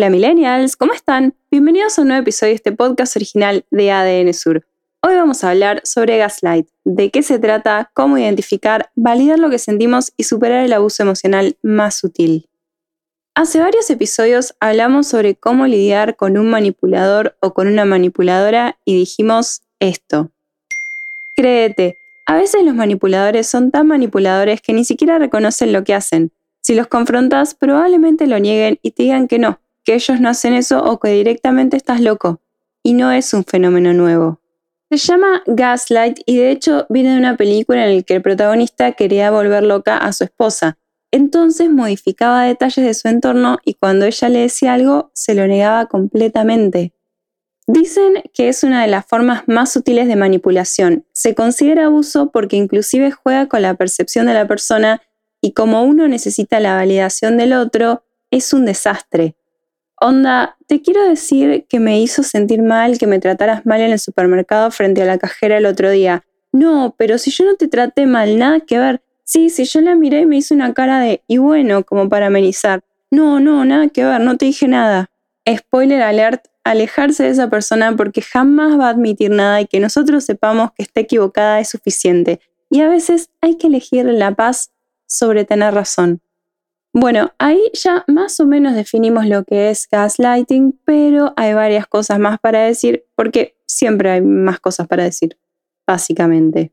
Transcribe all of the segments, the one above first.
Hola millennials, ¿cómo están? Bienvenidos a un nuevo episodio de este podcast original de ADN Sur. Hoy vamos a hablar sobre gaslight, de qué se trata, cómo identificar, validar lo que sentimos y superar el abuso emocional más sutil. Hace varios episodios hablamos sobre cómo lidiar con un manipulador o con una manipuladora y dijimos esto. Créete, a veces los manipuladores son tan manipuladores que ni siquiera reconocen lo que hacen. Si los confrontas, probablemente lo nieguen y te digan que no, que ellos no hacen eso o que directamente estás loco. Y no es un fenómeno nuevo. Se llama Gaslight y de hecho viene de una película en la que el protagonista quería volver loca a su esposa. Entonces modificaba detalles de su entorno y cuando ella le decía algo se lo negaba completamente. Dicen que es una de las formas más sutiles de manipulación. Se considera abuso porque inclusive juega con la percepción de la persona y como uno necesita la validación del otro, es un desastre. Onda, te quiero decir que me hizo sentir mal que me trataras mal en el supermercado frente a la cajera el otro día. No, pero si yo no te traté mal, nada que ver. Sí, si yo la miré y me hizo una cara de y bueno, como para amenizar. No, no, nada que ver, no te dije nada. Spoiler alert, alejarse de esa persona porque jamás va a admitir nada y que nosotros sepamos que está equivocada es suficiente. Y a veces hay que elegir la paz sobre tener razón. Bueno, ahí ya más o menos definimos lo que es gaslighting, pero hay varias cosas más para decir, porque siempre hay más cosas para decir, básicamente.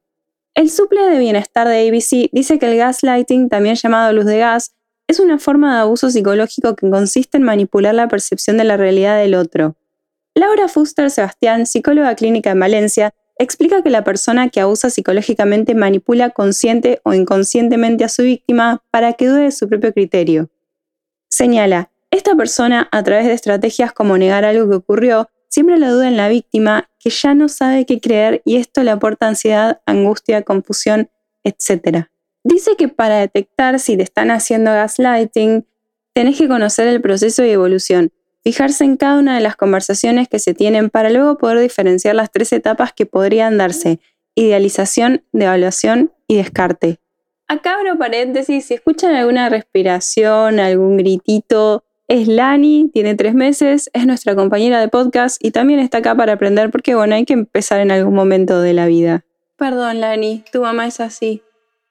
El suple de bienestar de ABC dice que el gaslighting, también llamado luz de gas, es una forma de abuso psicológico que consiste en manipular la percepción de la realidad del otro. Laura Fuster Sebastián, psicóloga clínica en Valencia, explica que la persona que abusa psicológicamente manipula consciente o inconscientemente a su víctima para que dude de su propio criterio. Señala, esta persona, a través de estrategias como negar algo que ocurrió, siempre la duda en la víctima, que ya no sabe qué creer y esto le aporta ansiedad, angustia, confusión, etc. Dice que para detectar si te están haciendo gaslighting, tenés que conocer el proceso de evolución, fijarse en cada una de las conversaciones que se tienen para luego poder diferenciar las tres etapas que podrían darse, idealización, devaluación y descarte. Acá abro paréntesis, si escuchan alguna respiración, algún gritito, es Lani, tiene tres meses, es nuestra compañera de podcast y también está acá para aprender porque bueno, hay que empezar en algún momento de la vida. Perdón Lani, tu mamá es así.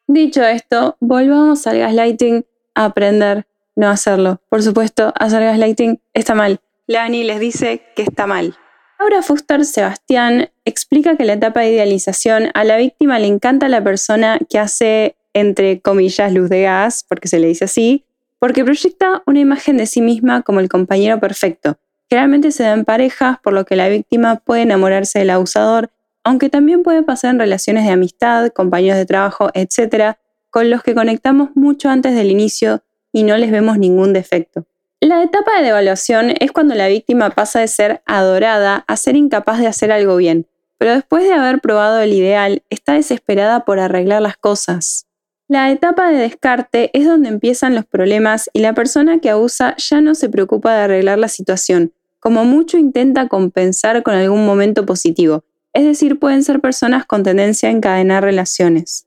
Dicho esto, volvamos al gaslighting a aprender no hacerlo. Por supuesto, hacer gaslighting está mal. Lani les dice que está mal. Ahora Fuster Sebastián explica que la etapa de idealización a la víctima le encanta la persona que hace, entre comillas, luz de gas, porque se le dice así, porque proyecta una imagen de sí misma como el compañero perfecto. Generalmente se da en parejas, por lo que la víctima puede enamorarse del abusador, aunque también puede pasar en relaciones de amistad, compañeros de trabajo, etc., con los que conectamos mucho antes del inicio y no les vemos ningún defecto. La etapa de devaluación es cuando la víctima pasa de ser adorada a ser incapaz de hacer algo bien, pero después de haber probado el ideal, está desesperada por arreglar las cosas. La etapa de descarte es donde empiezan los problemas y la persona que abusa ya no se preocupa de arreglar la situación, como mucho intenta compensar con algún momento positivo, es decir, pueden ser personas con tendencia a encadenar relaciones.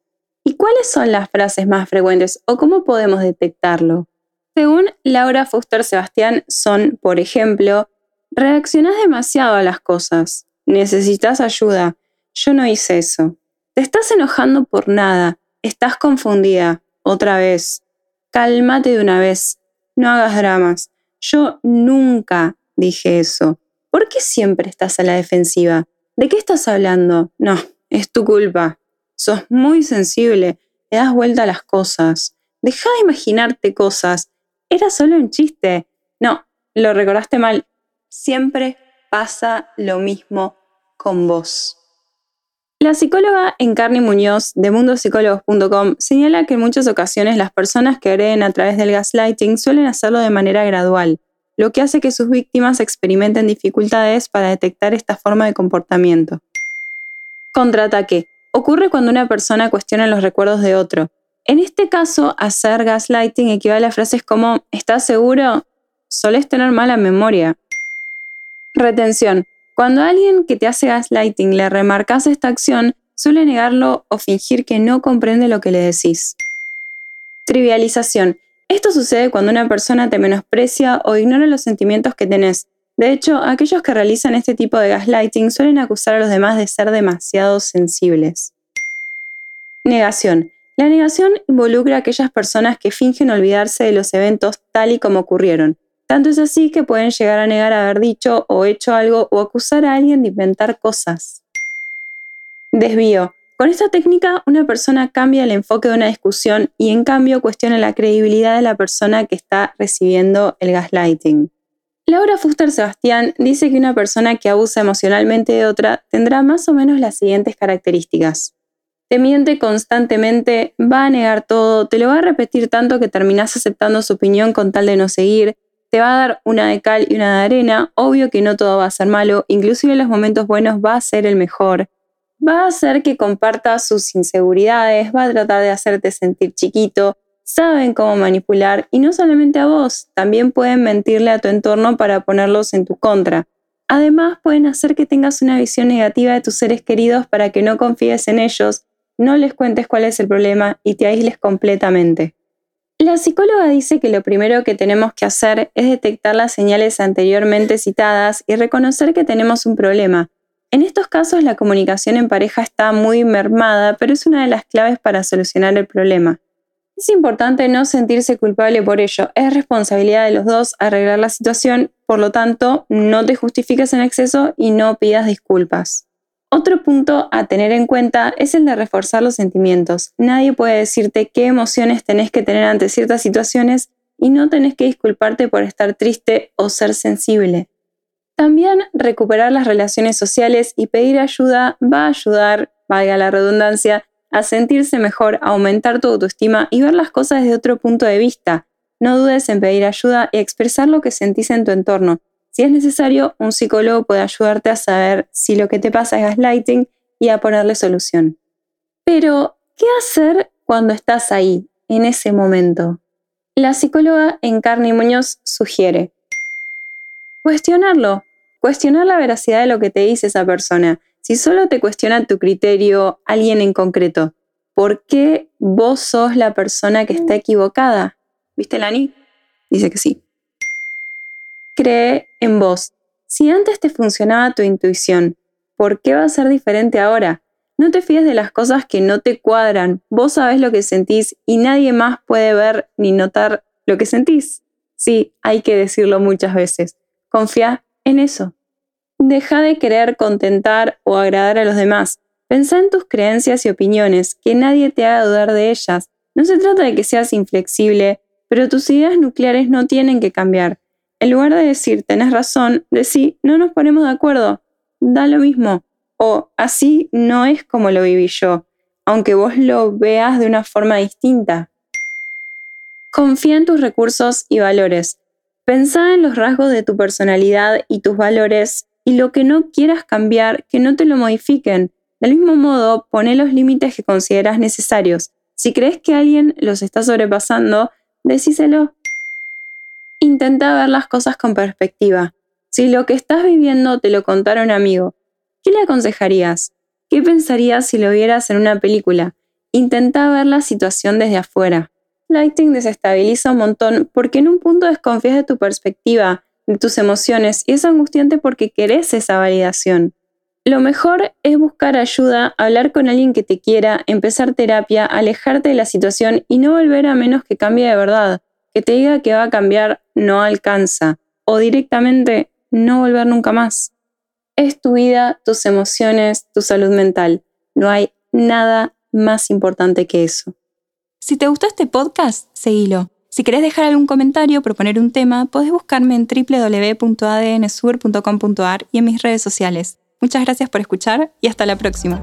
¿Y cuáles son las frases más frecuentes o cómo podemos detectarlo? Según Laura Fuster Sebastián, son, por ejemplo, reaccionas demasiado a las cosas, necesitas ayuda, yo no hice eso, te estás enojando por nada, estás confundida, otra vez, cálmate de una vez, no hagas dramas, yo nunca dije eso, ¿por qué siempre estás a la defensiva? ¿De qué estás hablando? No, es tu culpa, sos muy sensible, le das vuelta a las cosas. Deja de imaginarte cosas. Era solo un chiste. No, lo recordaste mal. Siempre pasa lo mismo con vos. La psicóloga Encarni Muñoz de mundopsicólogos.com señala que en muchas ocasiones las personas que agreden a través del gaslighting suelen hacerlo de manera gradual, lo que hace que sus víctimas experimenten dificultades para detectar esta forma de comportamiento. Contraataque. Ocurre cuando una persona cuestiona los recuerdos de otro. En este caso, hacer gaslighting equivale a frases como ¿estás seguro? Solés tener mala memoria. Retención. Cuando alguien que te hace gaslighting le remarcas esta acción, suele negarlo o fingir que no comprende lo que le decís. Trivialización. Esto sucede cuando una persona te menosprecia o ignora los sentimientos que tenés. De hecho, aquellos que realizan este tipo de gaslighting suelen acusar a los demás de ser demasiado sensibles. Negación. La negación involucra a aquellas personas que fingen olvidarse de los eventos tal y como ocurrieron. Tanto es así que pueden llegar a negar haber dicho o hecho algo o acusar a alguien de inventar cosas. Desvío. Con esta técnica, una persona cambia el enfoque de una discusión y en cambio cuestiona la credibilidad de la persona que está recibiendo el gaslighting. Laura Fuster Sebastián dice que una persona que abusa emocionalmente de otra tendrá más o menos las siguientes características. Te miente constantemente, va a negar todo, te lo va a repetir tanto que terminás aceptando su opinión con tal de no seguir, te va a dar una de cal y una de arena, obvio que no todo va a ser malo, inclusive en los momentos buenos va a ser el mejor va a hacer que compartas sus inseguridades, va a tratar de hacerte sentir chiquito, saben cómo manipular y no solamente a vos, también pueden mentirle a tu entorno para ponerlos en tu contra. Además, pueden hacer que tengas una visión negativa de tus seres queridos para que no confíes en ellos, no les cuentes cuál es el problema y te aísles completamente. La psicóloga dice que lo primero que tenemos que hacer es detectar las señales anteriormente citadas y reconocer que tenemos un problema, en estos casos la comunicación en pareja está muy mermada, pero es una de las claves para solucionar el problema. Es importante no sentirse culpable por ello, es responsabilidad de los dos arreglar la situación, por lo tanto, no te justifiques en exceso y no pidas disculpas. Otro punto a tener en cuenta es el de reforzar los sentimientos. Nadie puede decirte qué emociones tenés que tener ante ciertas situaciones y no tenés que disculparte por estar triste o ser sensible. También recuperar las relaciones sociales y pedir ayuda va a ayudar, valga la redundancia, a sentirse mejor, a aumentar tu autoestima y ver las cosas desde otro punto de vista. No dudes en pedir ayuda y expresar lo que sentís en tu entorno. Si es necesario, un psicólogo puede ayudarte a saber si lo que te pasa es gaslighting y a ponerle solución. Pero, ¿qué hacer cuando estás ahí, en ese momento? La psicóloga Encarni Muñoz sugiere cuestionarlo, Cuestionar la veracidad de lo que te dice esa persona. Si solo te cuestiona tu criterio alguien en concreto, ¿por qué vos sos la persona que está equivocada? ¿Viste, Lani? Dice que sí. Cree en vos. Si antes te funcionaba tu intuición, ¿por qué va a ser diferente ahora? No te fíes de las cosas que no te cuadran. Vos sabés lo que sentís y nadie más puede ver ni notar lo que sentís. Sí, hay que decirlo muchas veces. Confía en eso. Deja de querer contentar o agradar a los demás. Pensá en tus creencias y opiniones, que nadie te haga dudar de ellas. No se trata de que seas inflexible, pero tus ideas nucleares no tienen que cambiar. En lugar de decir tenés razón, decí no nos ponemos de acuerdo. Da lo mismo. O así no es como lo viví yo, aunque vos lo veas de una forma distinta. Confía en tus recursos y valores. Pensá en los rasgos de tu personalidad y tus valores y lo que no quieras cambiar, que no te lo modifiquen. Del mismo modo, poné los límites que consideras necesarios. Si crees que alguien los está sobrepasando, decíselo. Intenta ver las cosas con perspectiva. Si lo que estás viviendo te lo contara un amigo, ¿qué le aconsejarías? ¿Qué pensarías si lo vieras en una película? Intenta ver la situación desde afuera. Lighting desestabiliza un montón porque en un punto desconfías de tu perspectiva, de tus emociones y es angustiante porque querés esa validación. Lo mejor es buscar ayuda, hablar con alguien que te quiera, empezar terapia, alejarte de la situación y no volver a menos que cambie de verdad. Que te diga que va a cambiar no alcanza. O directamente no volver nunca más. Es tu vida, tus emociones, tu salud mental. No hay nada más importante que eso. Si te gustó este podcast, seguilo. Si querés dejar algún comentario o proponer un tema, podés buscarme en www.adnsur.com.ar y en mis redes sociales. Muchas gracias por escuchar y hasta la próxima.